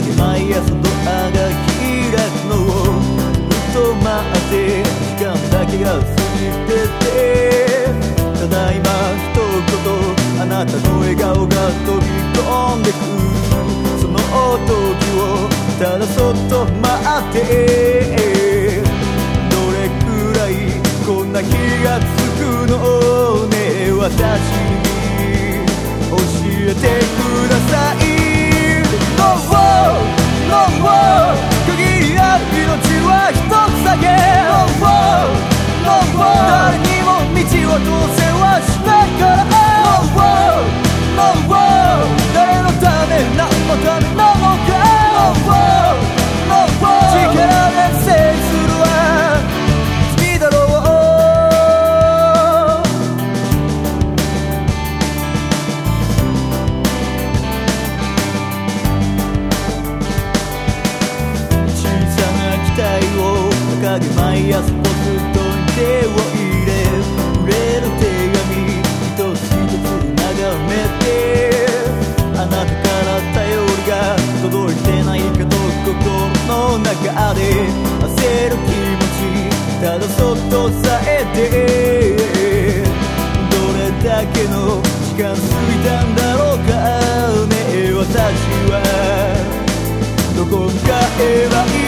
げ毎朝ドアが開くのをずっと待って。時間だけが過ぎてて。ただいま一言あなたの掲毎朝僕と手を入れ売れる手紙一つ一つ眺めてあなたから頼りが届いてないかと心の中で焦る気持ちただそっとさえてどれだけの時間過ぎたんだろうかね私は。どこかへはいい